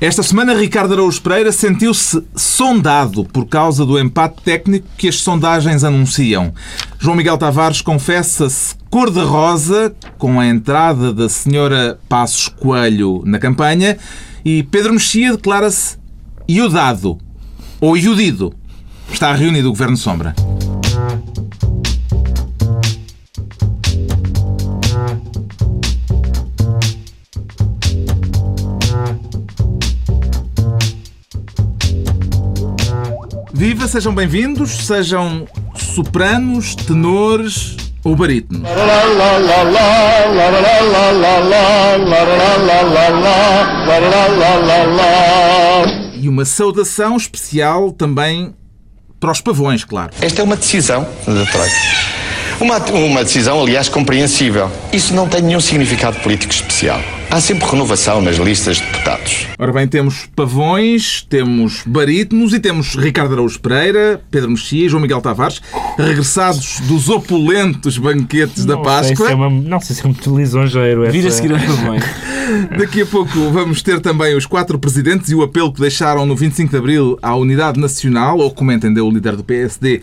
Esta semana, Ricardo Araújo Pereira sentiu-se sondado por causa do empate técnico que as sondagens anunciam. João Miguel Tavares confessa-se cor-de-rosa com a entrada da senhora Passos Coelho na campanha e Pedro Mexia declara-se iudado ou iudido. Está reunido o Governo Sombra. Viva, sejam bem-vindos, sejam sopranos, tenores ou barítonos. E uma saudação especial também para os pavões, claro. Esta é uma decisão da Troika. Uma, uma decisão, aliás, compreensível. Isso não tem nenhum significado político especial. Há sempre renovação nas listas de deputados. Ora bem, temos pavões, temos barítonos e temos Ricardo Araújo Pereira, Pedro Mexia e João Miguel Tavares, regressados dos opulentos banquetes da Não Páscoa. Sei se é uma, não sei se é muito lisonjeiro. essa- Vir a seguir aos pavões. Daqui a pouco vamos ter também os quatro presidentes e o apelo que deixaram no 25 de Abril à Unidade Nacional, ou como entendeu o líder do PSD,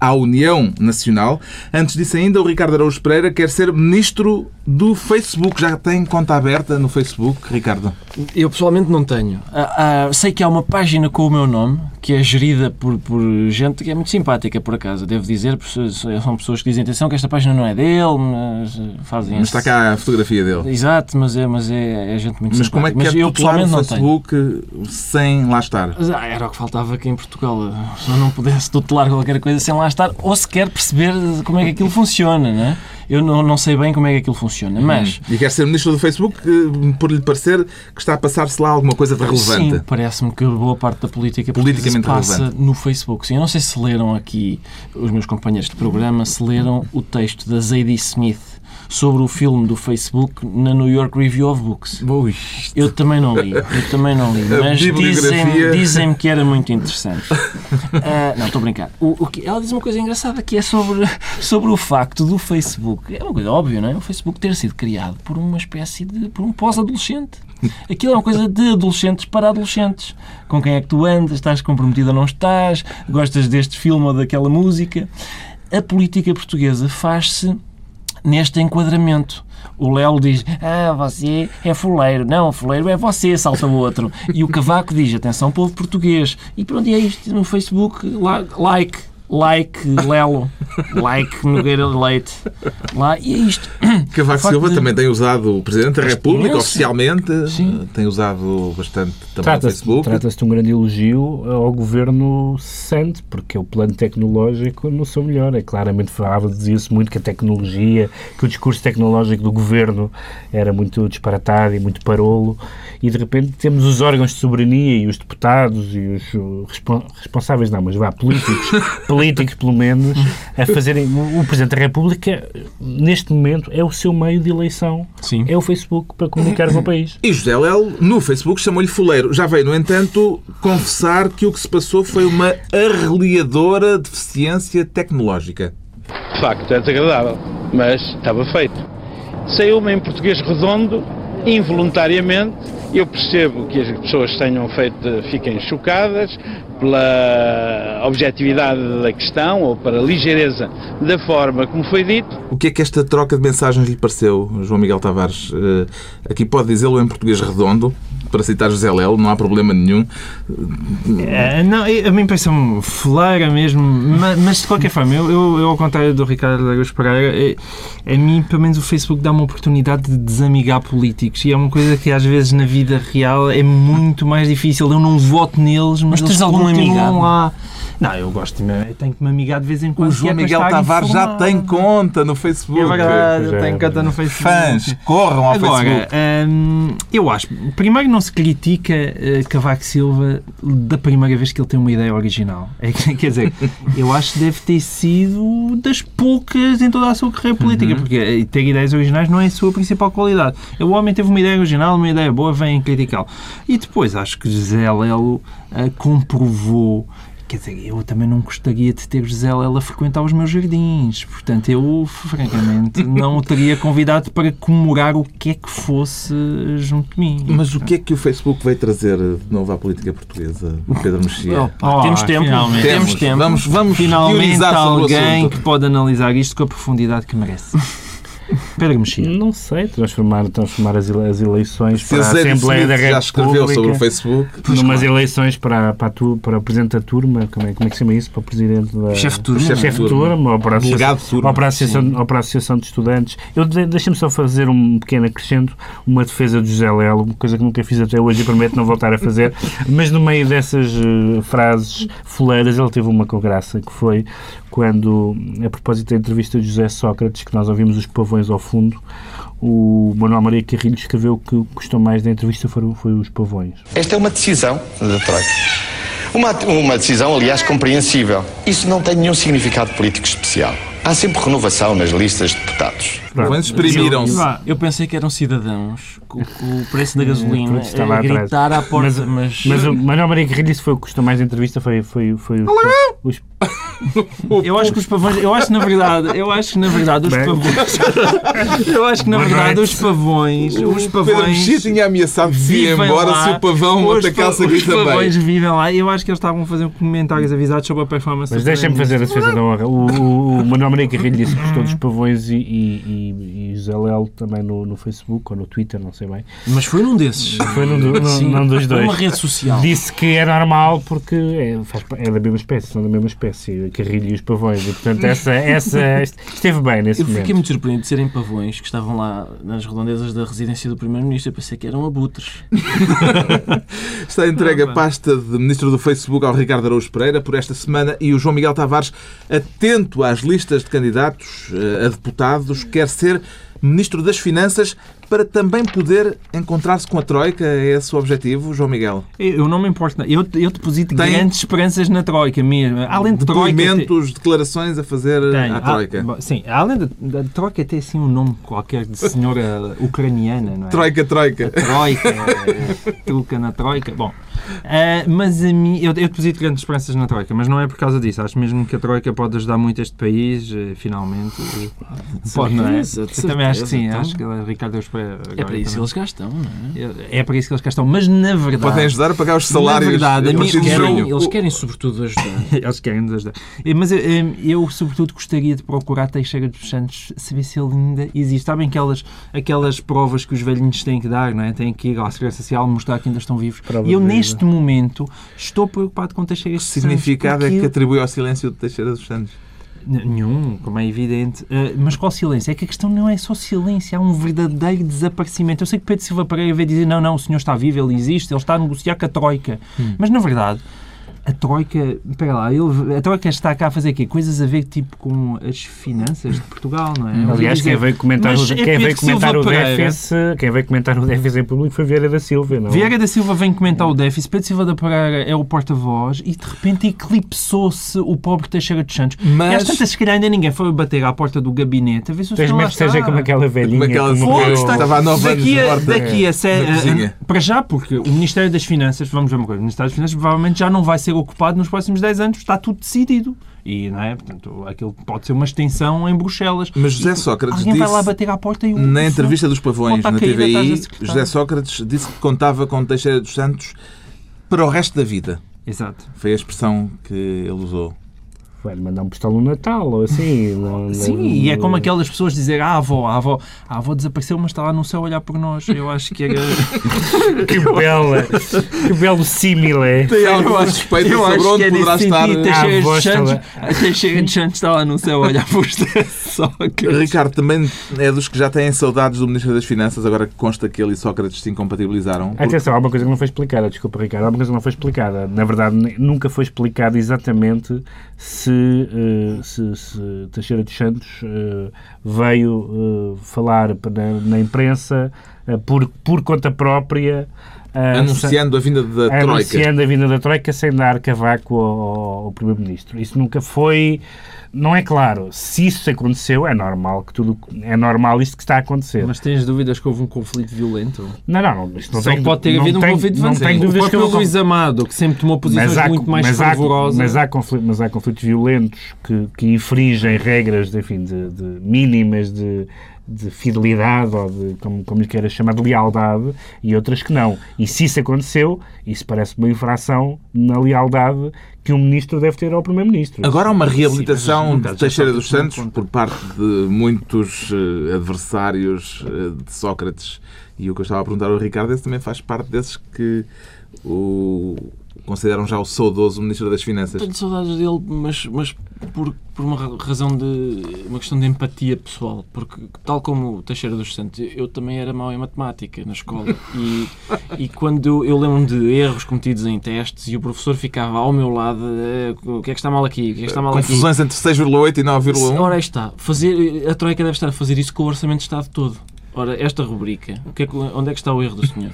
à União Nacional. Antes disso ainda, o Ricardo Araújo Pereira quer ser ministro do Facebook. Já tem conta aberta no Facebook, Ricardo? Eu pessoalmente não tenho. Ah, ah, sei que há uma página com o meu nome que é gerida por, por gente que é muito simpática, por acaso. Devo dizer, são pessoas que dizem atenção que esta página não é dele, mas eh, fazem Mas esse- está cá a fotografia dele. Exato, mas é, mas é, é gente muito Mas como é simpática. que quer eu tutelar pessoalmente o não tenho. Facebook sem lá estar? Mas, ah, Era o que faltava aqui em Portugal. Se eu não pudesse tutelar qualquer coisa sem lá estar, ou sequer perceber como é que aquilo funciona, não é? Eu não, não sei bem como é que aquilo funciona, mas... E quer ser ministro do Facebook eh, por lhe parecer que está a passar-se lá alguma coisa de relevante. Sim, parece-me que boa parte da política Politicamente passa relevante. no Facebook. Sim, eu não sei se leram aqui, os meus companheiros de programa, se leram o texto da Zadie Smith sobre o filme do Facebook na New York Review of Books. Ui, Eu também não li, eu também não li, mas bibliografia. dizem-me dizem que era muito interessante. Ah, não, estou a brincar. O, o que, ela diz uma coisa engraçada que é sobre, sobre o facto do Facebook. É uma coisa óbvia, não é? O Facebook ter sido criado por uma espécie de. por um pós-adolescente. Aquilo é uma coisa de adolescentes para adolescentes. Com quem é que tu andas? Estás comprometido ou não estás? Gostas deste filme ou daquela música? A política portuguesa faz-se neste enquadramento. O Léo diz, ah, você é fuleiro. Não, fuleiro é você, salta o outro. E o Cavaco diz, atenção, povo português. E pronto, e é isto no Facebook, like, like Lelo, like Nogueira Leite. Lá, e é isto. Cavaco Silva de- também tem usado o Presidente da República oficialmente, Sim. eh, tem usado bastante também o Trata-se Facebook. trata de um grande elogio ao governo cessante, porque o plano tecnológico no seu melhor. É claramente falava, dizia-se muito que a tecnologia, que o discurso tecnológico do governo era muito disparatado e muito parolo, e de repente temos os órgãos de soberania e os deputados e os respon- responsáveis, não, mas vá, políticos, políticos pelo menos, a fazerem. O Presidente da República, neste momento, é o seu meio de eleição. Sim. É o Facebook para comunicar com o país. E José Lelo, no Facebook, chamou-lhe fuleiro. Já veio, no entanto, confessar que o que se passou foi uma arreliadora deficiência tecnológica. De facto, é desagradável, mas estava feito. Saiu-me em português redondo, involuntariamente. Eu percebo que as pessoas tenham feito, fiquem chocadas pela objetividade da questão ou pela ligeireza da forma como foi dito. O que é que esta troca de mensagens lhe pareceu, João Miguel Tavares? Eh, Aqui pode dizê-lo em português redondo, para citar José Lelo, não há problema nenhum. É, não, a mim parece-me fleira mesmo, ma- mas, de qualquer forma, eu, eu, eu, ao contrário do Ricardo Lagos Pereira, é, a mim, pelo menos, o Facebook dá uma oportunidade de desamigar políticos e é uma coisa que às vezes na vida real é muito mais difícil. Eu não voto neles, mas, Mas tens eles algum amigado? lá. Não, eu gosto eu tenho que me amigar de vez em quando. O é João para Miguel Tavares já tem conta no Facebook. É verdade, é, tenho conta no Facebook. Fãs, corram ao Agora, Facebook. hum, eu acho, primeiro não se critica eh, Cavaco Silva da primeira vez que ele tem uma ideia original. É, que- quer dizer, eu acho que deve ter sido das poucas em toda a sua carreira política, porque eh, ter ideias originais não é a sua principal qualidade. O homem teve uma ideia original, uma ideia boa, vem criticá-lo. E depois acho que José Lelo eh, comprovou Quer dizer, eu também não gostaria de ter José Lela a frequentar os meus jardins. Portanto, eu, francamente, não o teria convidado para comemorar o que é que fosse junto de mim. Mas o que é que o Facebook veio trazer de novo à política portuguesa, Pedro Mexia? Oh, temos tempo. finalmente. Temos Temos. tempo. Vamos, vamos Finalmente alguém que pode analisar isto com a profundidade que merece. Pedro Mexia. Não sei, transformar, transformar as, ele- as eleições Se para a Assembleia da Smith já República escreveu sobre o Facebook. numas eleições para, para, tu, para o Presidente da Turma, como é, como é que se chama isso? Para o Presidente da... Chefe de turma. Chefe de turma. turma, ou para a Delegado Associação, de turma. ou para a Associação, ou para a Associação de Estudantes. Eu de- deixa-me só fazer um pequeno acrescento, uma defesa de José Lelo, uma coisa que nunca fiz até hoje e prometo não voltar a fazer, mas no meio dessas eh, frases foleiras ele teve uma com graça, que foi quando, a propósito da entrevista de José Sócrates, que nós ouvimos os pavões ao fundo, o Manuel Maria Carrilho escreveu que o que gostou mais da entrevista foram, foi os pavões. Esta é uma decisão da Troika. Uma, uma decisão, aliás, compreensível. Isso não tem nenhum significado político especial. Há sempre renovação nas listas de deputados. Pavões exprimiram-se. Eu pensei que eram cidadãos com, com o preço da gasolina Pronto, a gritar à porta, mas, Mas o Manuel Maria Carrilho disse que foi o que gostou mais da entrevista, foi, foi, foi os, os, Eu acho que os pavões, eu acho que na verdade, eu acho que na verdade os Bem. pavões, eu acho que na verdade os pavões, os Pedro Mexia pavões tinha ameaçado ia vivem embora lá. se o pavão atacasse aqui os pavões também. vivem lá. Eu acho que eles estavam a fazer comentários avisados sobre a performance. Mas deixem-me fazer a defesa da honra. O, o, o Manuel Maria Carrilho disse que gostou dos pavões e, e, e, e José Lelo também no, no Facebook ou no Twitter, não sei bem. mas foi num desses. Foi num, do- num- Sim, num dos foi dois. uma rede social. Disse que é normal porque é, faz, é da mesma espécie, são da mesma espécie, Carrilho e os pavões. E, portanto, essa, essa esteve bem nesse Eu fiquei momento. muito surpreendido de serem pavões que estavam lá nas redondezas da residência do Primeiro-Ministro. Eu pensei que eram abutres. Está entregue a pasta de Ministro do Facebook ao Ricardo Araújo Pereira por esta semana e o João Miguel Tavares, atento às listas de candidatos eh, a deputados, quer ser Ministro das Finanças para também poder encontrar-se com a Troika. É esse o objetivo, João Miguel? Eu não me importo. Eu, eu deposito Tem- grandes esperanças na Troika mesmo. Além de Troika. Depoimentos, declarações a fazer Tem. à Ah, Troika. bom, sim, além da, Troika tem assim um nome qualquer de senhora ucraniana, não é? Troika, Troika. Troika, eh, truca na Troika. Bom, eh, mas a mim, eu, eu deposito grandes esperanças na Troika, mas não é por causa disso. Acho mesmo que a Troika pode ajudar muito este país, eh, finalmente. Eh, Pode, não é? Eu também acho que sim. então. Acho que o Ricardo Deus Pereira É agora para isso que eles estão, não é? É para isso que eles cá estão. Mas na verdade. Podem ajudar a pagar os salários. verdade, a a mim- de querem-. Eles querem, sobretudo, ajudar. Eles querem nos ajudar. Eh, Mas eu, eh, eu, sobretudo, gostaria de procurar Teixeira dos Santos, saber se ele ainda existe. Sabem aquelas, aquelas provas que os velhinhos têm que dar, não é? Têm que ir à Segurança Social mostrar que ainda estão vivos. Prova e eu, vida. Neste momento, estou preocupado com Teixeira Que dos Santos. significado é que atribui ao silêncio de Teixeira dos Santos? Nenhum, como é evidente. Uh, mas qual silêncio? É que a questão não é só silêncio, há um verdadeiro desaparecimento. Eu sei que Pedro Silva Pereira veio dizer não, não, o senhor está vivo, ele existe, ele está a negociar com a Troika. Mas, na verdade, a Troika, espera lá, ele, a Troika está cá a fazer quê? Coisas a ver tipo com as finanças de Portugal, não é? Ele Aliás, dizer, quem veio comentar, o, é quem Pedro veio comentar Silva o Pereira. déficit, quem veio comentar o déficit em público foi Vieira da Silva, não? Vieira da Silva vem comentar o déficit, Pedro Silva da Pereira é o porta-voz e de repente eclipsou-se o pobre Teixeira dos Santos. Mas- E às tantas, se calhar ainda ninguém foi bater à porta do gabinete a ver se o Tens medo que seja está. como aquela velhinha. Como aquela estava há nove anos daqui na a, porta daqui a cozinha. a- para já, porque o Ministério das Finanças, vamos ver uma coisa, o Ministério das Finanças provavelmente já não vai ser ocupado nos próximos 10 anos, está tudo decidido. E, não é? Portanto, aquilo pode ser uma extensão em Bruxelas. Mas José Sócrates Alguém vai lá disse bater à porta e o. Na entrevista dos Pavões na TVI. José Sócrates disse que contava com Teixeira dos Santos para o resto da vida. Exato. Foi a expressão que ele usou. Vai mandar um postal no Natal ou assim. não- Sim, não- e é como aquelas pessoas dizer ah, a avó, a avó, a avó desapareceu, mas está lá no céu a olhar por nós. Eu acho que era. Que bela, que belo símil é. Tem alguma suspeita eu sobre acho onde que é poderá estar. Ah, Teixeira voz Santos, a está lá no céu a olhar para os Sócrates. Ricardo também é dos que já têm saudades do Ministro das Finanças, agora que consta que ele e Sócrates se incompatibilizaram. Atenção, há uma coisa que não foi explicada, desculpa Ricardo, há uma coisa que não foi explicada. Na verdade, nunca foi explicado exatamente se, eh, se, se Teixeira dos Santos eh, veio eh, falar na, na imprensa por, por conta própria Anunciando a vinda da Troika. anunciando a vinda da Troika sem dar cavaco ao, ao Primeiro-Ministro. Isso nunca foi. Não é claro. Se isso aconteceu, é normal que tudo. É normal isto que está a acontecer. Mas tens dúvidas que houve um conflito violento? não, não, não. Isto não Só tem, pode ter não havido um tem- conflito Não violento. tenho O dúvidas que próprio houve Luís Amado, que sempre tomou posições há- muito mais mas há, fervorosas. mas há conflitos, mas há conflitos violentos que, que infringem regras de, enfim, de, de mínimas de, de fidelidade ou de, como, como lhe queiras chamar, de lealdade e outras que não. E se isso aconteceu, isso parece uma infração na lealdade que um ministro deve ter ao primeiro-ministro. Agora há uma Sim, reabilitação no de Teixeira dos Santos por parte de muitos eh, adversários eh, de Sócrates. E o que eu estava a perguntar ao Ricardo, esse também faz parte desses que o consideram já o saudoso Ministro das Finanças. Tenho saudades dele, mas, mas por, por uma ra- razão de. uma questão de empatia pessoal. Porque, tal como o Teixeira dos Santos, eu também era mau em matemática na escola. E, e quando eu lembro-me de erros cometidos em testes e o professor ficava ao meu lado, eh, o que é que está mal aqui? O que é que está mal aqui? Confusões entre 6,8 e 9,1. Ora, aí está. Fazer, a Troika deve estar a fazer isso com o Orçamento de Estado todo. Ora, esta rubrica, o que é que- onde é que está o erro do senhor?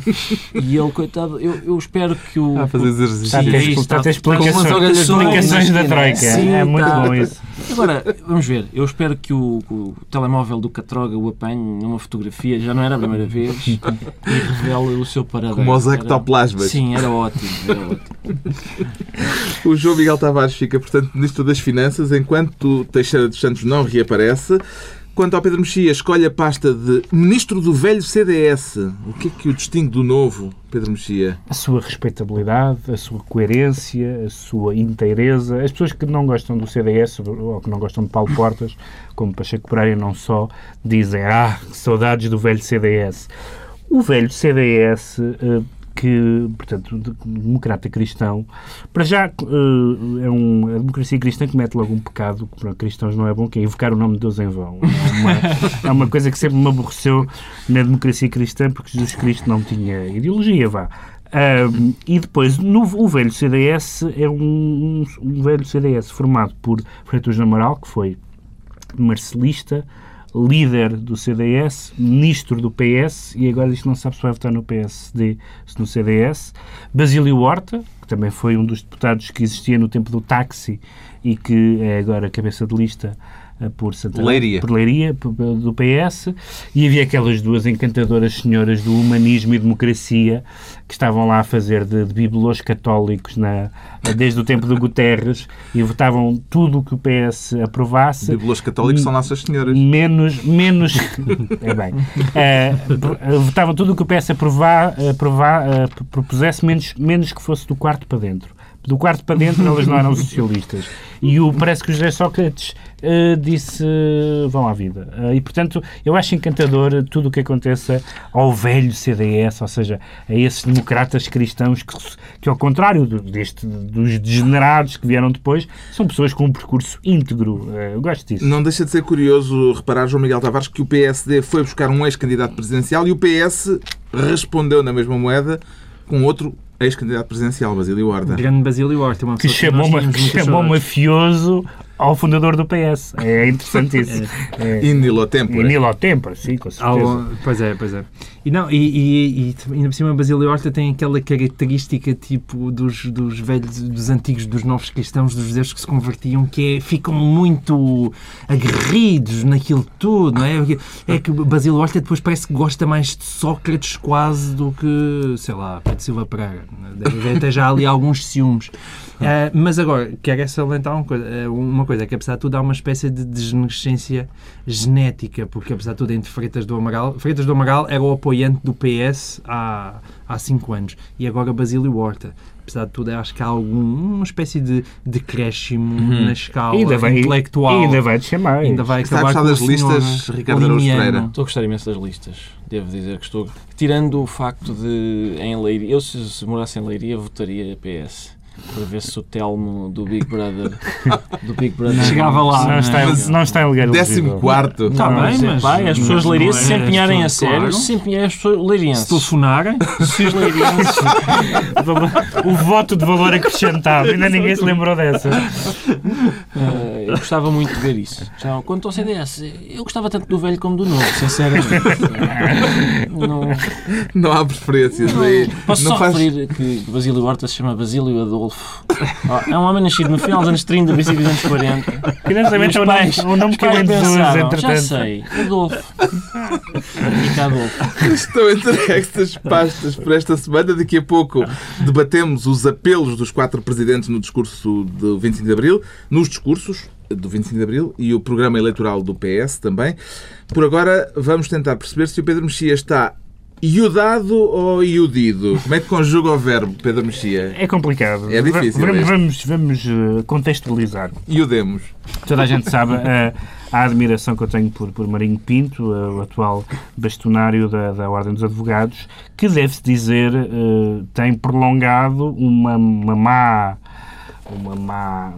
E ele, coitado, eu, eu espero que o. A fazer exercícios. Está a ter, está a ter está- está com umas explicações, explicações da Troika. Sim, é muito está. bom isso. Agora, vamos ver, eu espero que o, o telemóvel do Catroga o apanhe numa fotografia, já não era a primeira vez, e revele o seu paradeiro. Como os ectoplasmas. Sim, era ótimo, era ótimo. O João Miguel Tavares fica, portanto, Ministro das Finanças, enquanto Teixeira dos Santos não reaparece. Quanto ao Pedro Mexia, escolhe a pasta de Ministro do Velho CDS. O que é que o distingue do novo, Pedro Mexia? a sua respeitabilidade, a sua coerência, a sua inteireza. As pessoas que não gostam do CDS ou que não gostam de Paulo Portas, como Pacheco Pereira não só, dizem ah, saudades do velho CDS. O velho CDS, eh, que, portanto, de- democrata cristão, para já eh, é um, a democracia cristã comete logo um pecado que para cristãos não é bom, que é invocar o nome de Deus em vão. É uma, é uma coisa que sempre me aborreceu na democracia cristã, porque Jesus Cristo não tinha ideologia, vá. Ahm, e depois, no, o velho CDS é um, um velho CDS formado por Freitas Amaral, que foi marcelista, líder do CDS, ministro do PS, e agora isto não sabe se vai votar no PSD, se no CDS, Basílio Horta, que também foi um dos deputados que existia no tempo do táxi e que é agora cabeça de lista por Santa Leiria. por Leiria, do PS, e havia aquelas duas encantadoras senhoras do humanismo e democracia que estavam lá a fazer de, de bibelôs católicos na, desde o tempo do Guterres e votavam tudo o que o PS aprovasse. Bíblos católicos são Nossas Senhoras. Menos, menos, é bem, eh, eh, votavam tudo o que o PS aprovar, aprovar, eh, p- propusesse, menos, menos que fosse do quarto para dentro. Do quarto para dentro elas não eram socialistas. E o, parece que o José Sócrates eh, disse eh, vão à vida. Eh, e, portanto, eu acho encantador tudo o que aconteça ao velho CDS, ou seja, a esses democratas cristãos que, que ao contrário do- deste, dos degenerados que vieram depois, são pessoas com um percurso íntegro. Eu gosto disso. Não deixa de ser curioso reparar, João Miguel Tavares, que o PSD foi buscar um ex-candidato presidencial e o PS respondeu na mesma moeda com outro ex-candidato presidencial, Basílio Horta. Grande Basílio Horta, uma que chamou, que chamou mafioso ao fundador do PS. É interessante isso. É. Indilo Tempore. E Nilo Tempora, sim, com certeza. Ao- pois é, pois é. E, não, e, e, e ainda por cima Basílio Horta tem aquela característica tipo dos, dos velhos, dos antigos, dos novos cristãos, dos judeus que se convertiam, que é, ficam muito aguerridos naquilo tudo, não é? É que o Basílio Horta depois parece que gosta mais de Sócrates quase do que, sei lá, Pedro Silva Pereira. Deve haver até já ali alguns ciúmes. Ah, mas agora, quero salientar uma coisa, eh, uma coisa, que apesar de tudo há uma espécie de degenerescência genética, porque apesar de tudo entre Freitas do Amaral, Freitas do Amaral era o apoiante do PS há, há cinco anos e agora Basílio Horta. Apesar de tudo, acho que há algum, uma espécie de decréscimo na escala ainda vai, intelectual. ainda vai descer mais. Ainda vai Está a acabar gostar com das listas, Ricardo Araújo. Pereira? Estou a gostar imenso das listas. Devo dizer que estou. Tirando o facto de em Leiria. Eu, se, se morasse em Leiria, votaria PS. Para ver se o Telmo do Big Brother. Do Big Brother. Chegava lá, não, não é? está, Mas- não está em lugar Décimo quarto. Está Não, bem, mas, mas- pá, as pessoas não leirienses é- se empenharem a sério, claro. se empenharem as pessoas leirienses. Se telefonarem, Se os leirienses. o voto de valor acrescentado. Ainda ninguém se lembrou dessa. Ah, eu gostava muito de ver isso. Já, quanto ao CDS, eu gostava tanto do velho como do novo, sinceramente. não, Não há preferências aí. posso não só faz... referir que Basílio Horta se chama Basílio Adolfo. É um homem nascido no final dos anos 30, princípio dos anos 40. Curiosamente, é um nome, um nome que pensaram, Já sei, Adolfo. Fica Adolfo. Estão entregues as pastas para esta semana. Daqui a pouco debatemos os apelos dos quatro presidentes no discurso do 25 de Abril, nos discursos do 25 de Abril e o programa eleitoral do PS também. Por agora, vamos tentar perceber se o Pedro Mexia está iudado ou iudido. Como é que conjuga o verbo, Pedro Mexia? É complicado. É difícil, Vamos, este. vamos, vamos eh, contextualizar. Iudemos. Toda a gente sabe a, a admiração que eu tenho por, por Marinho Pinto, eh, o atual bastonário da, da Ordem dos Advogados, que deve-se dizer eh, tem prolongado uma, uma má uma má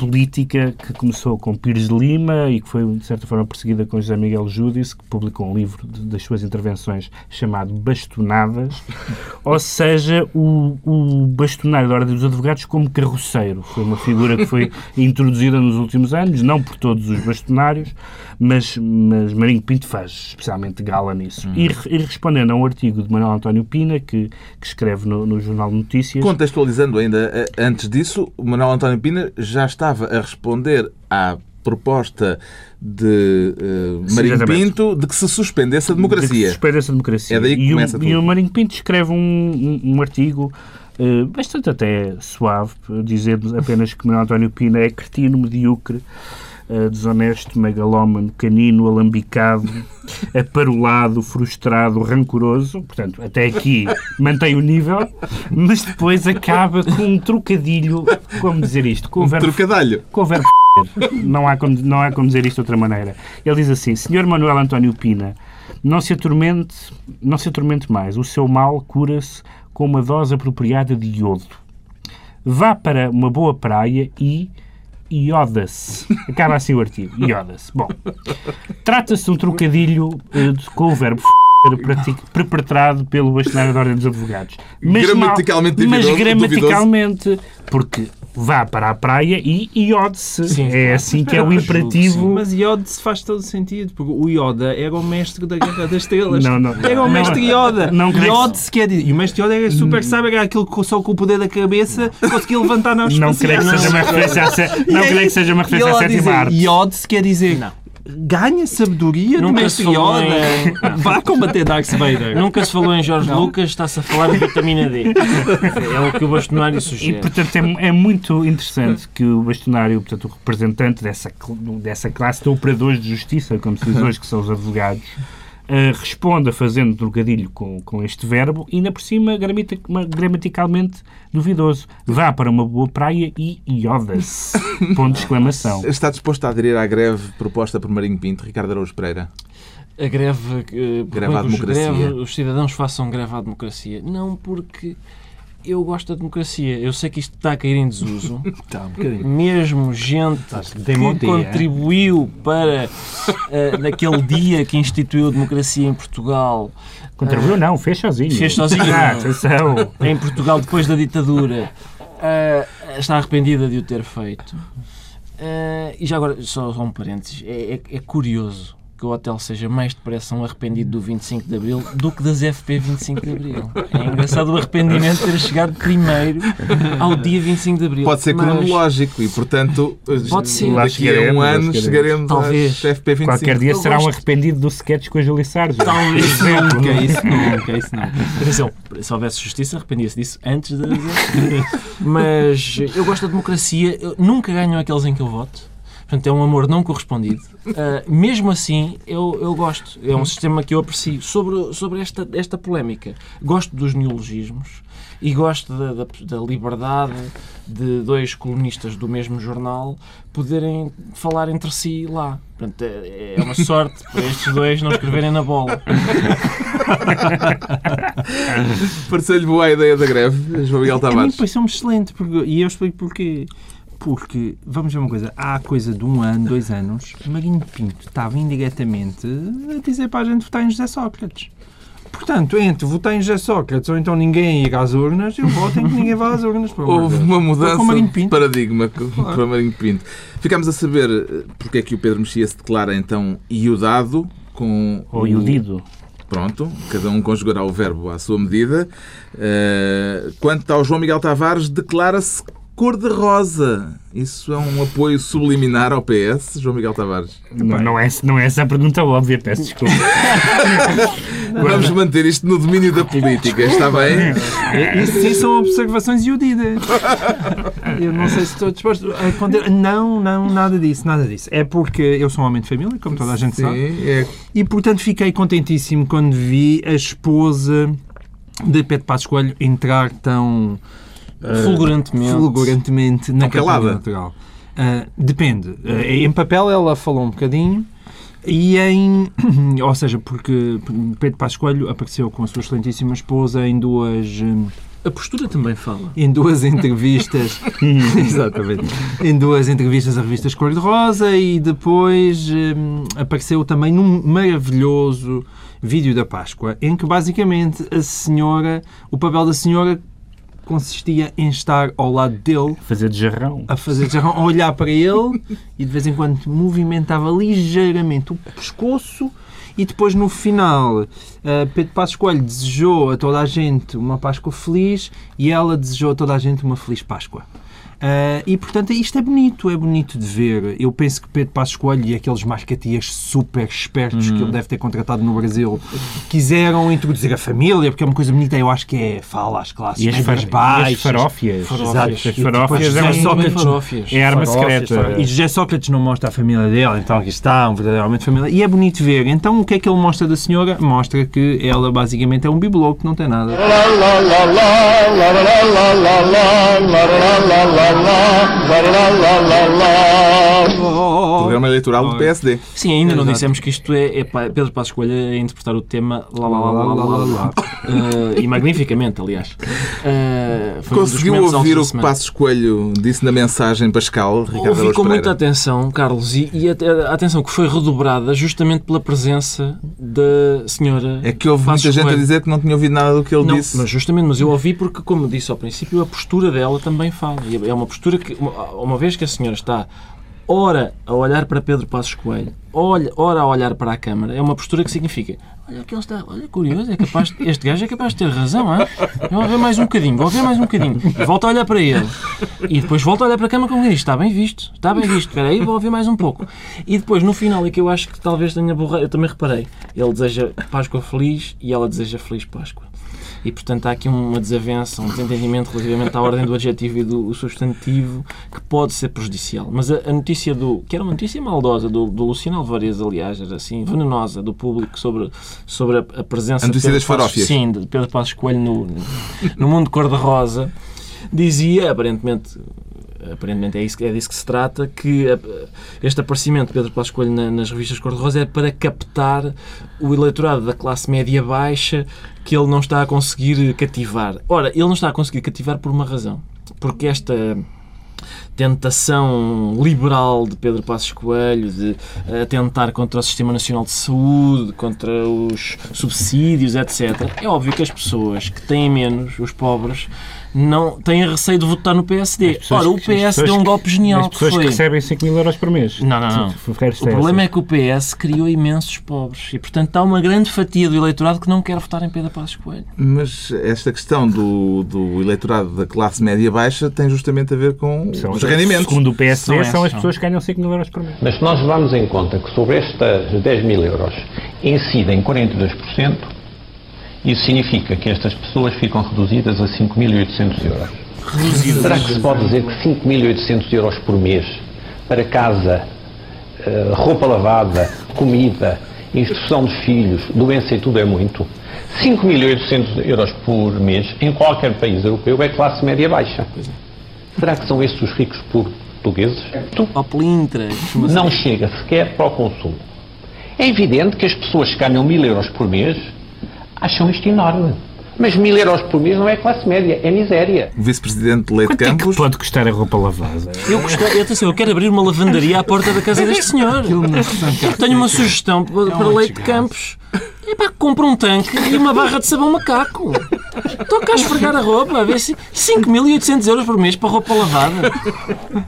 política que começou com Pires de Lima e que foi, de certa forma, perseguida com José Miguel Júdice, que publicou um livro de- das suas intervenções chamado Bastonadas, ou seja, o, o bastonário da Ordem dos Advogados como carroceiro. Foi uma figura que foi introduzida nos últimos anos, não por todos os bastonários, mas, mas Marinho Pinto faz especialmente gala nisso. E, re- e respondendo a um artigo de Manuel António Pina, que, que escreve no, no Jornal Notícias... Contextualizando ainda eh, antes disso, o Manuel António Pina já estava a responder à proposta de eh, Marinho. Pinto de que se suspendesse a de democracia. suspende-se a democracia. É daí que e, começa o, tudo. e o Marinho Pinto escreve um, um, um artigo eh, bastante até suave, dizendo apenas que Manuel António Pina é cretino, medíocre, eh, desonesto, megalómano, canino, alambicado, aparolado, frustrado, rancoroso. Portanto, até aqui mantém o nível, mas depois acaba com um trocadilho, como dizer isto, com o verbo Trocadalho. com o verbo não há, como, não há como dizer isto de outra maneira. Ele diz assim: Senhor Manuel António Pina, não se atormente, não se atormente mais. O seu mal cura-se com uma dose apropriada de iodo. Vá para uma boa praia e ioda-se. Acaba assim o artigo. Ioda-se. Bom, trata-se de um trocadilho de- com o verbo perpetrado pelo bastonário da Ordem dos Advogados. Mas Gramaticalmente mal- Mas gramaticalmente, porque vá para a praia e iode-se. Sim, É assim que é o imperativo. Mas Yoda se faz todo sentido, porque o Yoda era o mestre da Guerra das Estrelas. Não, não. Era o Não, mestre Yoda. não creio que- Yoda se quer dizer. E o mestre Yoda era super sábio, era aquele que só com o poder da cabeça conseguia levantar nós Não creio que seja uma referência à, sé- não creio que seja uma referência à sétima arte. Yoda se quer dizer. Ganha sabedoria do Nunca mestre se falou Yoda. Vá combater Darth Vader. Nunca se falou em Jorge Lucas, está-se a falar de vitamina D. É o que o bastonário E, sugere. portanto, é, é muito interessante que o bastonário, portanto, o representante dessa, dessa classe de operadores de justiça, como se diz hoje, que são os advogados, eh, responda fazendo trocadilho com, com este verbo e, ainda por cima, gramaticalmente duvidoso. Vá para uma boa praia e ioda-se. Ponto de exclamação. Está disposto a aderir à greve proposta por Marinho Pinto, Ricardo Araújo Pereira? A greve, eh, Greve à democracia. greve- os cidadãos façam greve à democracia. Não porque eu gosto da democracia. Eu sei que isto está a cair em desuso. Tá, um bocadinho. Mesmo gente que demoté, é? contribuiu para eh, naquele dia que instituiu a democracia em Portugal, Contribuiu, não, fez sozinho. Fez sozinho. Ah, atenção. em Portugal depois da ditadura, eh, está arrependida de o ter feito. E já agora, só, só um parênteses, é, é- é curioso que o hotel seja mais depressa um arrependido do 25 de Abril do que das FP 25 de Abril. É engraçado o arrependimento ter chegado primeiro ao dia 25 de Abril. Pode ser Mas cronológico e, portanto, Pode ser. daqui a um ano chegaremos. Talvez. às FP25. Qualquer dia será um arrependido do sketch com a Júlia Sardes. Talvez Nunca, isso nunca, isso não. Atenção, se houvesse justiça, arrependia-se disso antes de dizer. Mas eu gosto da democracia, eu- nunca ganham aqueles em que eu voto. Portanto, é um amor não correspondido. Ah, mesmo assim, eu, eu gosto. É um sistema que eu aprecio. Sobre, sobre esta, esta polémica, gosto dos neologismos e gosto da, da, da liberdade de dois colunistas do mesmo jornal poderem falar entre si lá. Portanto, é, é uma sorte para estes dois não escreverem na bola. Pareceu-lhe boa a ideia da greve, João Miguel A mim Tavares. pareceu-me excelente, porque, e eu explico porquê. Porque, vamos ver uma coisa, há coisa de um ano, dois anos, Marinho Pinto estava indiretamente a dizer para a gente votar em José Sócrates. Portanto, entre votar em José Sócrates ou então ninguém ir às urnas, eu voto em que ninguém vá às urnas. Houve uma mudança de paradigma com- para Marinho Pinto. Ficámos a saber eh, porque é que o Pedro Mexia se declara então iudado com Ou o- iludido. Pronto, cada um conjugará o verbo à sua medida. Eh, quanto ao João Miguel Tavares, declara-se cor-de-rosa. Isso é um apoio subliminar ao PS, João Miguel Tavares? Não, não, é, não é essa a pergunta óbvia, peço desculpa. Vamos manter isto no domínio da política, está bem? Isso sim são observações iudidas. Eu não sei se estou disposto a conter... Não, não, nada disso, nada disso. É porque eu sou um homem de família, como toda a gente Sim, sabe. é E, portanto, fiquei contentíssimo quando vi a esposa de Pedro Passos Coelho entrar tão Fulgurantemente. fulgurantemente na campanha calada. natural. Ah, depende. Ah, em papel ela falou um bocadinho e em... Ou seja, porque Pedro Passos Coelho apareceu com a sua excelentíssima esposa em duas... A postura também fala. em duas entrevistas, exatamente, em duas entrevistas a revistas Cor-de-Rosa e depois hum, apareceu também num maravilhoso vídeo da Páscoa, em que basicamente a senhora, o papel da senhora consistia em estar ao lado dele Fazer de jarrão. a fazer jarrão, a olhar para ele e de vez em quando movimentava ligeiramente o pescoço e depois no final eh, Pedro Passos Coelho desejou a toda a gente uma Páscoa feliz e ela desejou a toda a gente uma feliz Páscoa. Eh, e portanto isto é bonito, é bonito de ver. Eu penso que Pedro Passos Coelho e aqueles marcatias super espertos que ele deve ter contratado no Brasil quiseram introduzir a família, porque é uma coisa bonita, eu acho que é fala às classes E as, far, e as baixas. farófias. Exato. As E farófias depois é, um- Sócrates- farófias. é arma Farófias, secreta. farófias. E José Sócrates não mostra a família dele, então aqui está, um verdadeiramente família. E é bonito ver. Então o que é que ele mostra da senhora? Mostra que ela basicamente é um bibelô que não tem nada. Programa eleitoral do PSD. Sim, ainda não dissemos que isto é, é Pedro Passos Coelho a interpretar o tema lá, lá, lá, lá, lá, lá. Eh, e magnificamente, aliás. Eh, um Conseguiu ouvir o que. Passos Coelho disse na mensagem pascal, Ricardo Ouvi com muita atenção, Carlos, e, e a atenção que foi redobrada justamente pela presença da senhora. É que houve Passos muita gente a dizer que não tinha ouvido nada do que ele Não, disse. mas justamente, mas eu ouvi porque, como disse ao princípio, a postura dela também fala. E É uma postura que, uma, uma vez que a senhora está ora a olhar para Pedro Passos Coelho, olha, ora a olhar para a Câmara, é uma postura que significa olha que ele está, olha, curioso, é capaz, de- este gajo é capaz de ter razão, é? vou ver mais um bocadinho, vou ver mais um bocadinho. Volta a olhar para ele. E depois volta a olhar para a Câmara como diz, está bem visto, está bem visto, espera aí, vou ouvir mais um pouco. E depois, no final, é que eu acho que talvez tenha borrado, eu também reparei, ele deseja Páscoa feliz e ela deseja feliz Páscoa. E, portanto, há aqui uma desavença, um desentendimento relativamente à ordem do adjetivo e do substantivo que pode ser prejudicial. Mas a, a notícia do... que era uma notícia maldosa do, do Luciano Alvarez, aliás, era assim, venenosa do público sobre, sobre a, a presença... A notícia das farófias. Sim, de Pedro Passos Coelho no, no mundo cor-de-rosa. Dizia, aparentemente, aparentemente é, isso, é disso que se trata, que a- este aparecimento de Pedro Passos Coelho na- nas revistas cor-de-rosa é para captar o eleitorado da classe média baixa que ele não está a conseguir cativar. Ora, ele não está a conseguir cativar por uma razão. Porque esta tentação liberal de Pedro Passos Coelho de atentar contra o Sistema Nacional de Saúde, contra os subsídios, etc. É óbvio que as pessoas que têm menos, os pobres, não têm receio de votar no PSD. Ora, o que- PS deu pessoas um golpe genial As que pessoas foi... que recebem 5 mil euros por mês. Não, não, não. O problema é que o PS criou imensos pobres e, portanto, há uma grande fatia do eleitorado que não quer votar em Pedro Passos Coelho. Mas esta questão do, do eleitorado da classe média baixa tem justamente a ver com São- os rendimentos. Segundo o PSD, São são, as pessoas que ganham 5 mil euros por mês. Mas se nós levarmos em conta que sobre estes 10 mil euros incidem 42%, isso significa que estas pessoas ficam reduzidas a 5.800 euros. Será que se pode dizer que 5.800 euros por mês para casa, eh, roupa lavada, comida, instrução dos filhos, doença e tudo é muito? 5.800 euros por mês em qualquer país europeu é classe média baixa. Será que são estes os ricos portugueses? Tu Ao pelintra, costuma-se não chega sequer para o consumo. É evidente que as pessoas que ganham mil euros por mês acham isto enorme. Mas mil euros por mês não é classe média, é miséria. O vice-presidente Leite Quanto é que Campos pode custar a roupa lavada? Eu, gostei, atenção, eu quero abrir uma lavandaria à porta da casa deste senhor. Eu tenho uma sugestão para, para Leite de Campos. É pá, compra um tanque e uma barra de sabão macaco. Toca a esfregar a roupa, a ver se 5.800 euros por mês para roupa lavada.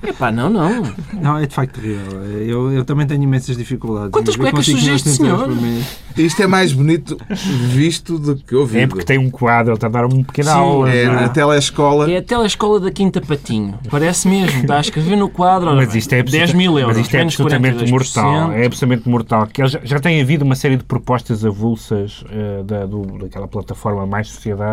É pá, não, não. Não, é de facto terrível. Eu, eu também tenho imensas dificuldades. Quantas cuecas com suja este 5.800 euros senhor? Isto é mais bonito visto do que ouvido. É porque tem um quadro, ele está a dar uma pequena aula. É é? na telescola. É a telescola da Quinta Patinho. Parece mesmo, está a escrever no quadro. Mas isto é, 10 mil euros. mas isto é absolutamente 42%. mortal. É absolutamente mortal. Que já, já tem havido uma série de propostas avulsas eh, da, do- daquela plataforma Mais Sociedade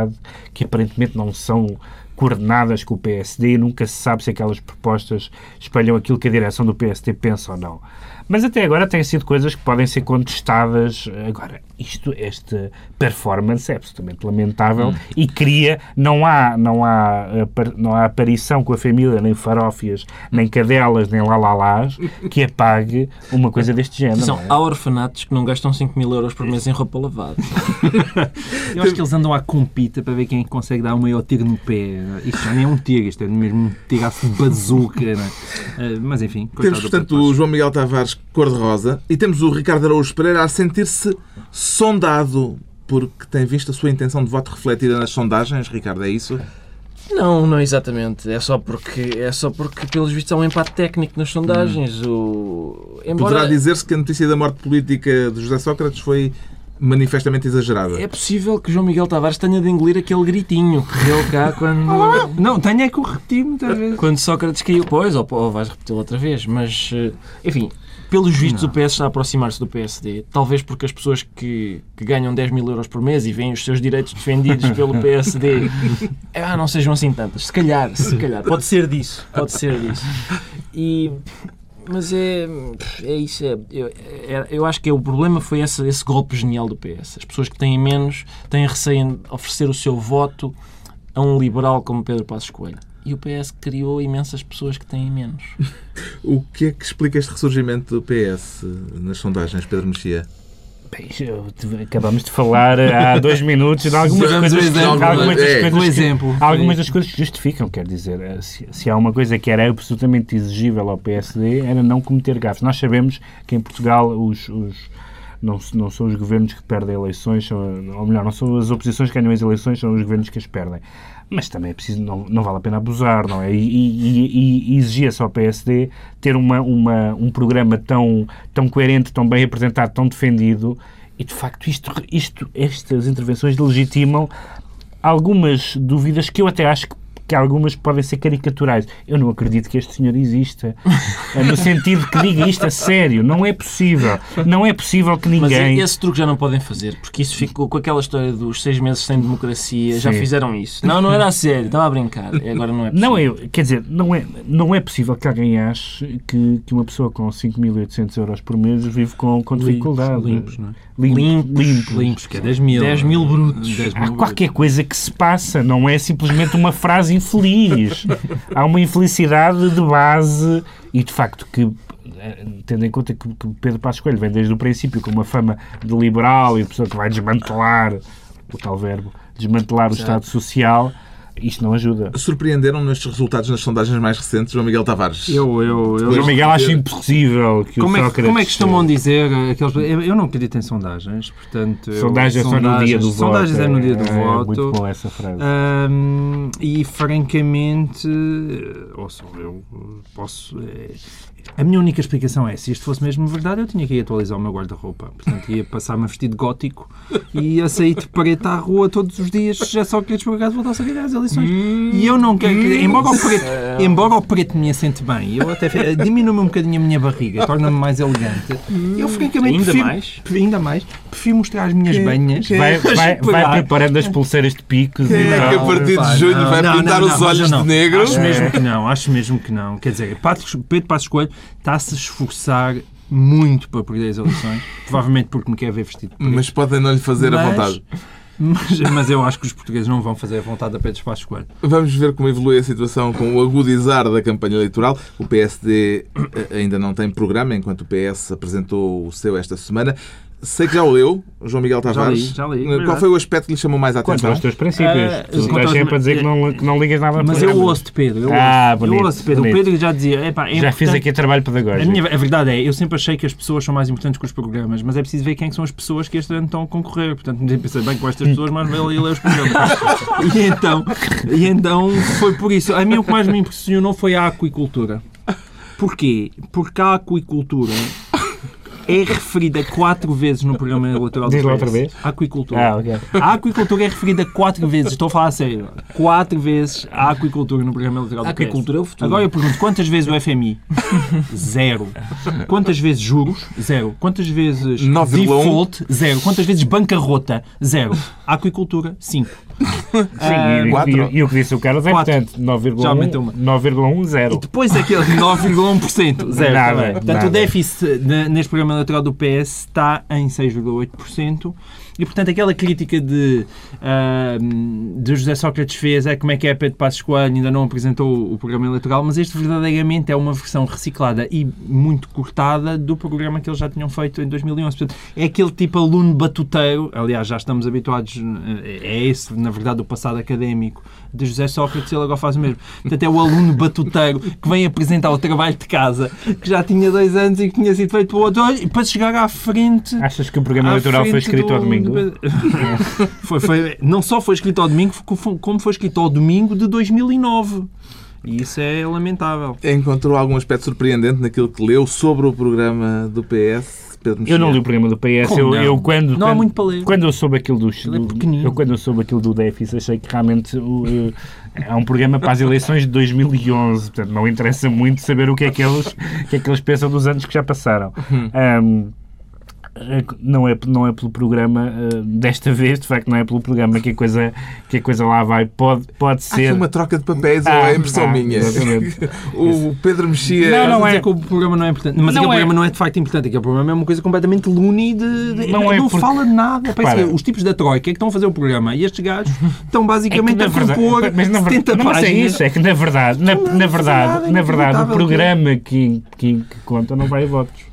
que aparentemente não são coordenadas com o PSD e nunca se sabe se aquelas propostas espalham aquilo que a direção do PSD pensa ou não. Mas até agora têm sido coisas que podem ser contestadas. Agora, isto, esta performance é absolutamente lamentável e cria, não há, não, há, apar- não há aparição com a família, nem farófias, nem cadelas, nem lalalás, que apague uma coisa deste género. São, é? há orfanatos que não gastam 5 mil euros por mês em roupa lavada. Eu acho que eles andam à compita para ver quem consegue dar o maior tiro no pé. Isto já nem é um tiro, isto é mesmo um tiraço de bazuca. não é? Eh, Mas enfim, Temos, portanto, o. João Miguel Tavares cor-de-rosa e temos o Ricardo Araújo Pereira a sentir-se sondado porque tem visto a sua intenção de voto refletida nas sondagens. Ricardo, é isso? Não, não exatamente. É só porque, é só porque pelos vistos, há um empate técnico nas sondagens. O... Embora Poderá dizer-se que a notícia da morte política de José Sócrates foi manifestamente exagerada. é possível que João Miguel Tavares tenha de engolir aquele gritinho que deu cá quando, Não, tenho é que o repetir muitas vezes. quando Sócrates caiu. Pois, ou, ou vais repeti-lo outra vez. Mas, eh, enfim, pelos vistos, o PS está a aproximar-se do PSD. Talvez porque as pessoas que, que ganham 10 mil euros por mês e veem os seus direitos defendidos pelo PSD ah, não sejam assim tantas. Se calhar, se calhar. Pode ser disso. Pode ser disso. E, mas é, é isso. É, eu, é- eu acho que é, o problema foi esse, esse golpe genial do PS. As pessoas que têm menos têm receio em oferecer o seu voto a um liberal como Pedro Passos Coelho. E o PS criou imensas pessoas que têm menos. O que é que explica este ressurgimento do PS nas sondagens, Pedro Mexia? Bem, Acabamos de falar há dois minutos de algumas Damos coisas, um exemplo, de algumas das é, coisas um que- exemplo. algumas das coisas que justificam, quer dizer, eh, se, se há uma coisa que era absolutamente exigível ao PSD era não cometer gafes. Nós sabemos que em Portugal os, os- não, não são os governos que perdem eleições, são, ou melhor, não são as oposições que ganham as eleições, são os governos que as perdem. Mas também é preciso, não, não vale a pena abusar, não é? E, e, e- e exigia-se ao PSD ter uma, uma, um programa tão, tão coerente, tão bem apresentado, tão defendido, e de facto isto, isto, estas intervenções legitimam algumas dúvidas que eu até acho que, que algumas podem ser caricaturais. Eu não acredito que este senhor exista. Eh, No sentido que diga isto a sério. Não é possível. Não é possível que Mas ninguém... esse truque já não podem fazer, porque isso ficou com aquela história dos seis meses sem democracia. Já Sim. fizeram isso. Não, não era a sério, estava a brincar. Agora não é possível. Não, eu, quer dizer, não é, não é possível que alguém ache que, que uma pessoa com 5.800 euros por mês vive com, com dificuldade. Limpos, não é? Limpo, Limpos. limpo. Limpos, que é 10 mil. 10 mil brutos. 10 Há mil qualquer coisa que se passa, não é simplesmente uma frase infeliz. Há uma infelicidade de base e, de facto, que eh, tendo em conta que, que Pedro Passos Coelho vem desde o princípio com uma fama de liberal e de pessoa que vai desmantelar, o tal verbo, desmantelar o Estado Social, isto não ajuda. Surpreenderam nestes resultados nas sondagens mais recentes, João Miguel Tavares? Eu, eu, eu, O João Miguel acha impossível que como, o é, que- Sócrates... como é que costumam dizer aqueles, eu, não acredito em sondagens, portanto... eu- Sondagens só no dia do voto. Sondagens é no dia do É, voto. Muito bom essa frase. Ahm, e francamente, eh, ouçam, eu eh, posso. Eh, a minha única explicação é: se isto fosse mesmo verdade, eu tinha que ir atualizar o meu guarda-roupa. Portanto, ia passar-me vestido gótico e ia sair de preto à rua todos os dias, já só queria por acaso voltasse a ganhar as eleições. E eu não quero. que- Embora o preto, embora o preto me assente bem, eu até fe- diminui-me um bocadinho a minha barriga, torna-me mais elegante. Eu, francamente, Ainda prefiro, mais? Ainda mais. Prefiro mostrar as minhas banhas. Vai, vai, vai Esperar. preparando as pulseiras de picos Quem e é que a tal. partir de junho não, vai não, pintar não, os olhos de negro? Acho mesmo que não, acho mesmo que não. Quer dizer, Pedro Passos Coelho está-se a esforçar muito para perder as eleições, provavelmente porque me quer ver vestido preto. Mas podem não lhe fazer a Mas- vontade. Mas, mas eu acho que os portugueses não vão fazer a vontade a Pedro Passos Coelho. Vamos ver como evolui a situação com o agudizar da campanha eleitoral. O PSD eh, ainda não tem programa, enquanto o PS apresentou o seu esta semana. Sei que já o leu, João Miguel Já li, Tavares. já li, Qual verdade. foi o aspecto que lhe chamou mais a Quanto atenção? aos teus princípios. Ah, tu quanto estás sempre a dizer que não, que não ligas nada Mas eu ouço-te, Pedro. Eu Ah, ouço. bonito, Eu ouço, Pedro. bonito. O Pedro já dizia. É Já fiz aqui trabalho A, pedagógico. minha, a verdade é, eu sempre achei que as pessoas são mais importantes que os programas, mas é preciso ver quem são as pessoas que este ano estão a concorrer. Portanto, nem pensei bem com estas pessoas, mas vale ler os programas. e, então, e então foi por isso. A mim o que mais me impressionou foi a aquicultura. Porquê? Porque a aquicultura é referida quatro vezes no programa eleitoral Diz lá outra vez. Aquicultura. Ah, ok. A aquicultura é referida quatro vezes, estou a falar a sério. Quatro vezes a aquicultura no programa eleitoral do A aquicultura é o futuro. Agora eu pergunto, quantas vezes o FMI? Zero. Quantas vezes juros? Zero. Quantas vezes 9,1? default? Zero. Quantas vezes bancarrota? Zero. Aquicultura? Cinco. Sim, Ah, e, quatro. e- e o que disse o Carlos é uma. 9,1, 9,10. E depois aquele 9,1%. Zero. Nada. Portanto, nada. o déficit ne- neste programa eleitoral do PS está em 6,8%. E, portanto, aquela crítica de, ah, de José Sócrates fez é como é que é Pedro Passos Coelho ainda não apresentou o programa eleitoral, mas este verdadeiramente é uma versão reciclada e muito cortada do programa que eles já tinham feito em 2011. Portanto, é aquele tipo aluno batuteiro, aliás, já estamos habituados, eh, é esse, na verdade, o passado académico de José Sócrates, ele agora faz o mesmo. Portanto, é o aluno batuteiro que vem apresentar o trabalho de casa, que já tinha dois anos e que tinha sido feito para o outro, e para chegar à frente Achas que o programa eleitoral foi escrito do- ao domingo? Do- foi, foi- não só foi escrito ao domingo, como foi escrito ao domingo de 2009. E isso é lamentável. Encontrou algum aspecto surpreendente naquilo que leu sobre o programa do PS, Pedro Eu não li o programa do PS. Eu, não? eu quando, Não há quando, muito para ler. quando eu soube aquilo do, é eu quando eu soube aquilo do déficit achei que realmente o, eh, é um programa para as eleições de 2011. Portanto, não interessa muito saber o que é que eles, o que é que eles pensam dos anos que já passaram. Ahm, eh, não é, não é pelo programa eh, desta vez, de facto não é pelo programa que a coisa, que a coisa lá vai. Pode, pode Há aqui ser. uma troca de papéis ou Ah, é impressão ah, minha? exatamente. o Pedro Mexia... Não, Não, não não é. é que o programa não é importante. Mas Não aquele é. programa não é de facto importante. Aquele programa é uma coisa completamente loony de. de- Não é porque- fala de nada. Parece Repara. que os tipos da Troika é que estão a fazer o programa e estes gajos estão É basicamente na a verdade- propor mas na ver- 70 não, mas é isso, é que na verdade, na, Não, na não verdade, é na verdade, o inacreditável, programa que, que, que conta não vai a votos.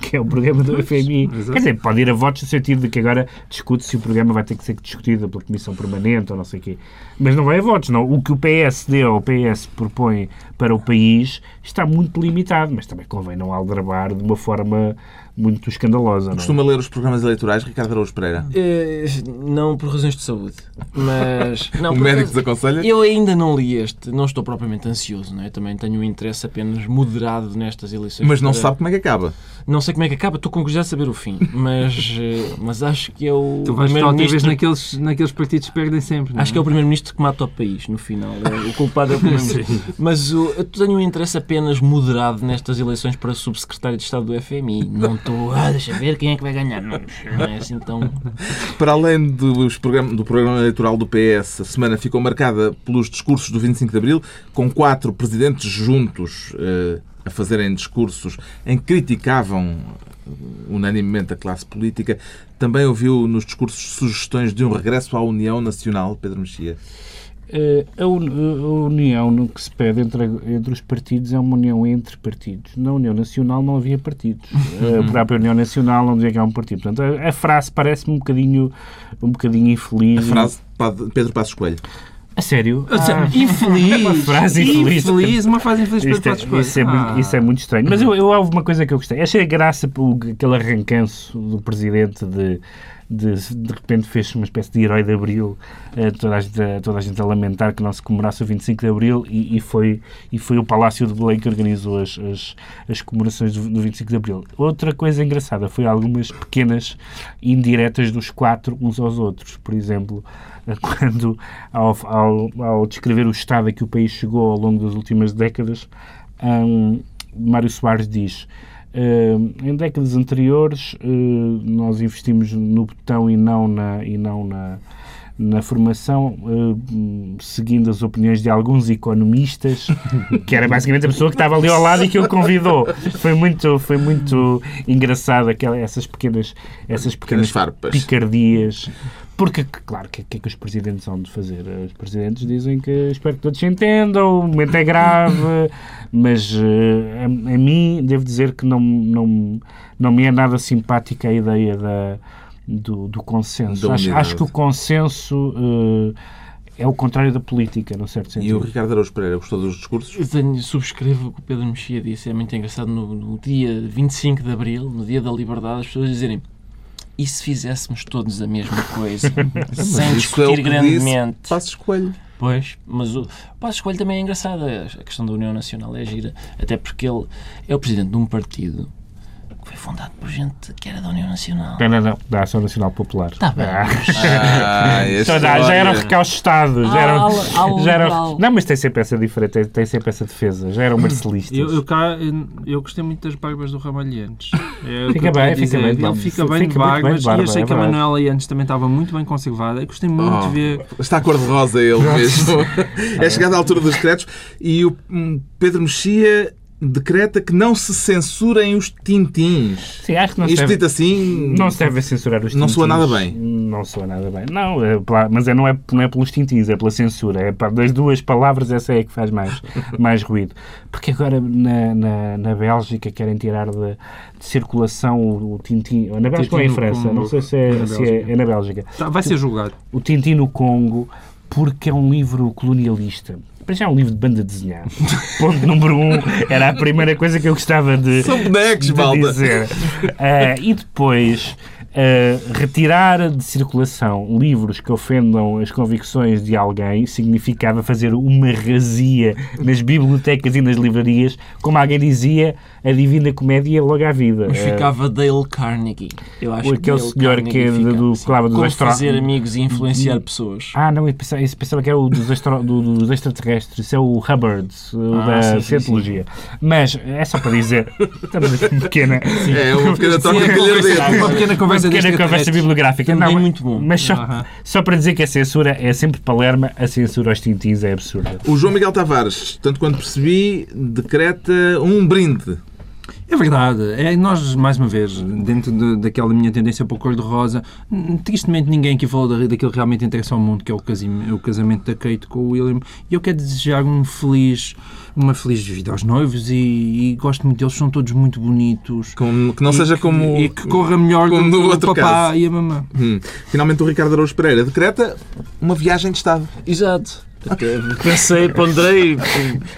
Que é o programa do FMI. exato. Quer dizer, pode ir a votos no sentido de que agora discute se o programa vai ter que ser discutido pela Comissão Permanente ou não sei o quê. Mas não vai a votos, não. O que o PSD ou o PS propõe para o país está muito limitado, mas também convém não aldrabar de uma forma muito escandalosa. Não é? Costuma ler os programas eleitorais, Ricardo Araújo Pereira? Eh, não por razões de saúde, mas... Não, o médico desaconselha? Eu ainda não li este, não estou propriamente ansioso, não é? Também tenho um interesse apenas moderado nestas eleições. Mas não para- sabe como é que acaba. Não sei como é que acaba, estou com curiosidade de saber o fim, mas, eh, mas acho que é o Tu vais estar outra vez primeiro-ministro naqueles, naqueles partidos que perdem sempre. não Acho que é o primeiro-ministro que mata o país, no final. É, O culpado é o primeiro-ministro. Mas o- eu tenho um interesse apenas moderado nestas eleições para subsecretário de Estado do FMI. Não estou, ah, deixa ver quem é que vai ganhar. Não, não é assim tão... Para além dos programa- do programa eleitoral do PS, a semana ficou marcada pelos discursos do 25 de Abril, com quatro presidentes juntos eh, a fazerem discursos em que criticavam eh, unanimemente a classe política. Também ouviu nos discursos sugestões de um regresso à União Nacional, Pedro Mexia. Eh, A, un- a união no que se pede entre, entre os partidos é uma união entre partidos. Na União Nacional não havia partidos. A própria União Nacional não dizia que era um partido. Portanto, a, a frase parece-me um bocadinho, um bocadinho infeliz. A frase de Pedro Passos Coelho. A sério? Ah, Ah, infeliz. uma frase infeliz. Infeliz, uma frase infeliz para Isto é, isso, é muito, Ah. isso é muito estranho. Mas eu, eu houve uma coisa que eu gostei. Achei graça aquele arrancanço do presidente de de, de repente fez uma espécie de herói de Abril, eh, toda, a gente, toda a gente a lamentar que não se comemorasse o 25 de Abril e, e foi, e foi o Palácio de Belém que organizou as, as, as comemorações do, do 25 de Abril. Outra coisa engraçada foi algumas pequenas indiretas dos quatro uns aos outros. Por exemplo, eh, quando ao, ao, ao descrever o estado a que o país chegou ao longo das últimas décadas, hum, Mário Soares diz em décadas anteriores uh, nós investimos no botão e não na, e não na, na formação, uh, seguindo as opiniões de alguns economistas, que era basicamente a pessoa que estava ali ao lado e que o convidou. Foi muito, foi muito engraçado aquela, essas pequenas, essas pequenas Pequenas farpas. picardias. Porque, claro, o que, que é que os presidentes vão de fazer? Os presidentes dizem que espero que todos se entendam, o momento é grave, Mas eh, a, a mim, devo dizer que não, não, não me é nada simpática a ideia da, do, do consenso. Acho, acho que o consenso eh, é o contrário da política, num certo E sentido. o Ricardo Araújo Pereira gostou dos discursos? Eu tenho- subscrevo o que o Pedro Mexia disse. É muito engraçado no, no dia 25 de Abril, no dia da liberdade, as pessoas dizerem e se fizéssemos todos a mesma coisa, sem é discutir grandemente. Passo Escolho. Pois, mas o Passo Escolho também é engraçado. A questão da União Nacional é gira. Até porque ele é o presidente de um partido foi fundado por gente que era da União Nacional. Não, não, não, da Ação Nacional Popular. Está bem. Ah. Ah, Já, eram recaustados. Já Ah, eram, ala já eram, não, mas tem sempre essa diferença, tem, tem sempre essa defesa. Já eram marcelistas. Eu, eu cá, eu, eu gostei muito das barbas do Ramalhantes. É Fica eu bem, fica bem Ele fica bem Fica de muito bem de barbas barba, e achei é que a. Manuela Yantes também estava muito bem conservada. Eu gostei muito Oh, de ver. Está cor-de-rosa ele mesmo. é chegada a altura dos decretos e o Pedro Mexia decreta que não se censurem os tintins. Sim, acho que não Isto deve, dito assim... não se deve censurar os Não tintins. soa nada bem. Não soa nada bem. Não, é mas é, não, é, não é pelos tintins, é pela censura. É para, das duas palavras, essa é que faz mais, mais ruído. Porque agora na, na, na Bélgica querem tirar de, de circulação o, o tintim. Na Bélgica ou em Tintim França? Não sei se é, Na se é, Bélgica. é na Bélgica. Tá, vai ser julgado. o Tintin no Congo porque é um livro colonialista. Para já é um livro de banda desenhada. Ponto número um, era a primeira coisa que eu gostava de, São bonecos, de malta. dizer. Ah, e depois, ah, retirar de circulação livros que ofendam as convicções de alguém significava fazer uma razia nas bibliotecas e nas livrarias, como alguém dizia, a Divina Comédia logo à vida. Mas Ah, ficava Dale Carnegie. Eu acho Aquele que Dale senhor Carnegie que é fica, do- assim, falava dos fazer amigos e influenciar pessoas. Ah, não, eu pensava, eu pensava que era o dos, astro- do- dos extraterrestres. Isso é o Hubbard, o Ah, da sim, sim, cientologia. Mas é só para dizer. Estamos aqui uma pequena. É uma pequena troca Sim, de. Uma pequena Uma conversa pequena deste conversa bibliográfica. Também Não, muito bom. Mas só, Aham. só para dizer que a censura é sempre palerma, a censura aos tintins é absurda. O João Miguel Tavares, tanto quanto percebi, decreta um brinde. É verdade. É, nós, mais uma vez, dentro de- daquela minha tendência para o cor-de-rosa, tristemente ninguém aqui falou da- daquilo que realmente interessa ao mundo, que é o casim- o casamento da Kate com o William. E eu quero desejar um feliz, uma feliz vida aos noivos e, e gosto muito deles, são todos muito bonitos. Como- que não E seja que- como. E que corra melhor como do no que o outro papá caso. e a mamã. Hum. Finalmente o Ricardo Araújo Pereira decreta uma viagem de Estado. Exato. Pensei, ponderei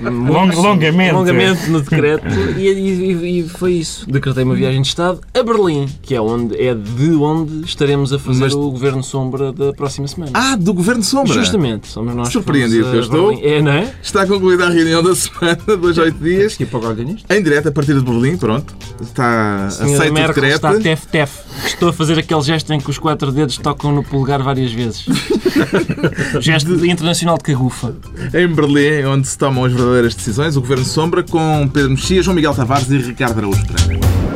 Long- longamente. longamente no decreto e, e- e foi isso. Decretei uma viagem de Estado a Berlim, que é, onde, é de onde estaremos a fazer Mas- o Governo Sombra da próxima semana. Ah, do Governo Sombra. Justamente, somos nós que Surpreendido que eu estou. É, não é? Está concluída a reunião da semana, dois a oito dias. Aqui para o Guardianista. Em direto a partir de Berlim, pronto. Está Senhora aceito o decreto. está tef-tef. Estou a fazer aquele gesto em que os quatro dedos tocam no polegar várias vezes. gesto internacional de Em Berlim, onde se tomam as verdadeiras decisões, o Governo Sombra com Pedro Mexia, João Miguel Tavares e Ricardo Araújo Pereira.